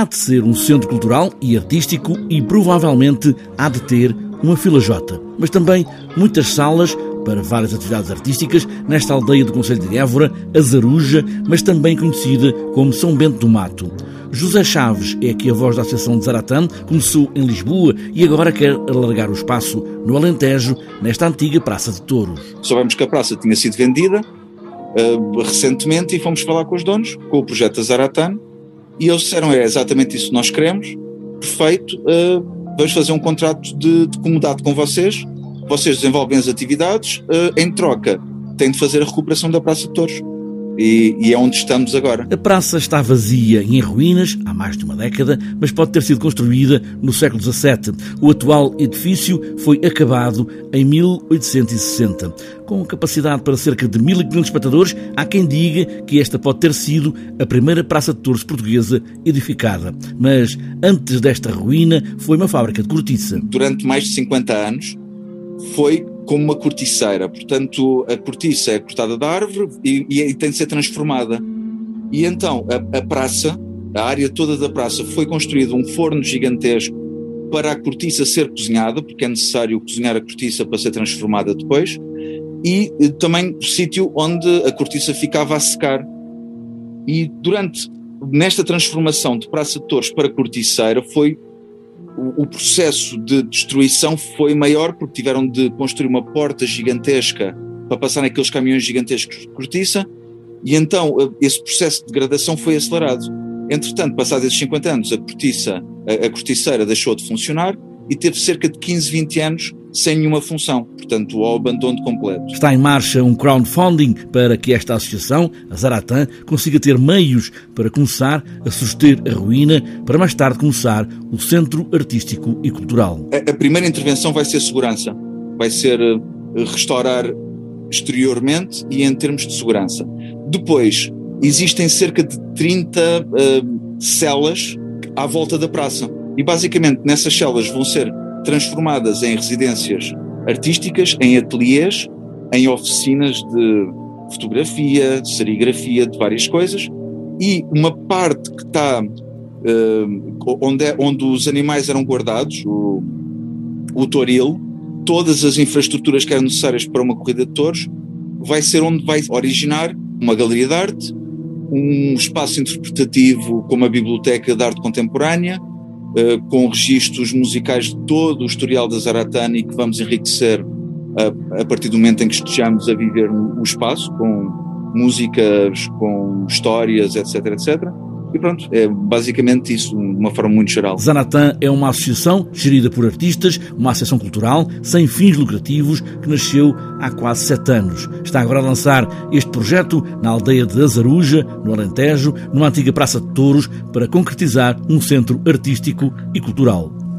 há de ser um centro cultural e artístico e provavelmente há de ter uma fila J, mas também muitas salas para várias atividades artísticas nesta aldeia do Conselho de Évora, Azaruja, mas também conhecida como São Bento do Mato. José Chaves é aqui a voz da Associação de Zaratã, começou em Lisboa e agora quer alargar o espaço no Alentejo, nesta antiga Praça de Touros. Soubemos que a praça tinha sido vendida uh, recentemente e fomos falar com os donos, com o projeto Zaratã, e eles disseram: é exatamente isso que nós queremos, perfeito, uh, vamos fazer um contrato de, de comodato com vocês, vocês desenvolvem as atividades, uh, em troca têm de fazer a recuperação da Praça de Touros e, e, é onde estamos agora. A praça está vazia e em ruínas há mais de uma década, mas pode ter sido construída no século XVII. O atual edifício foi acabado em 1860. Com capacidade para cerca de 1.500 espectadores, há quem diga que esta pode ter sido a primeira praça de touros portuguesa edificada. Mas antes desta ruína foi uma fábrica de cortiça. Durante mais de 50 anos foi como uma corticeira. Portanto, a cortiça é cortada da árvore e, e tem de ser transformada. E então a, a, praça, a área toda da praça, foi construído um forno gigantesco para a cortiça ser cozinhada, porque é necessário cozinhar a cortiça para ser transformada depois, e também o sítio onde a cortiça ficava a secar. E durante nesta transformação de Praça de Torres para corticeira foi o, processo de destruição foi maior porque tiveram de construir uma porta gigantesca para passar naqueles caminhões gigantescos de cortiça e então eh, esse processo de degradação foi acelerado. Entretanto, passados esses 50 anos, a cortiça, a, a corticeira deixou de funcionar e teve cerca de 15, 20 anos sem nenhuma função, portanto, ao abandono completo. Está em marcha um crowdfunding para que esta associação, a Zaratã, consiga ter meios para começar a suster a ruína, para mais tarde começar o Centro Artístico e Cultural. A, primeira intervenção vai ser segurança, vai ser uh, restaurar exteriormente e em termos de segurança. Depois, existem cerca de 30 uh, eh, celas à volta da praça. E basicamente nessas celas vão ser transformadas em residências artísticas, em ateliês, em oficinas de fotografia, de serigrafia, de várias coisas, e uma parte que está uh, onde, é, onde os animais eram guardados, o, o toril, todas as infraestruturas que eram necessárias para uma corrida de touros, vai ser onde vai originar uma galeria de arte, um espaço interpretativo como a Biblioteca de Arte Contemporânea, uh, com registros musicais de todo o historial da Zaratana e que vamos enriquecer a, a partir do momento em que estejamos a viver o espaço, com músicas, com histórias, etc, etc. E pronto, é basicamente isso, de uma forma muito geral. Zanatan é uma associação gerida por artistas, uma associação cultural sem fins lucrativos que nasceu há quase sete anos. Está agora a lançar este projeto na aldeia de Azaruja, no Alentejo, numa antiga Praça de Touros, para concretizar um centro artístico e cultural.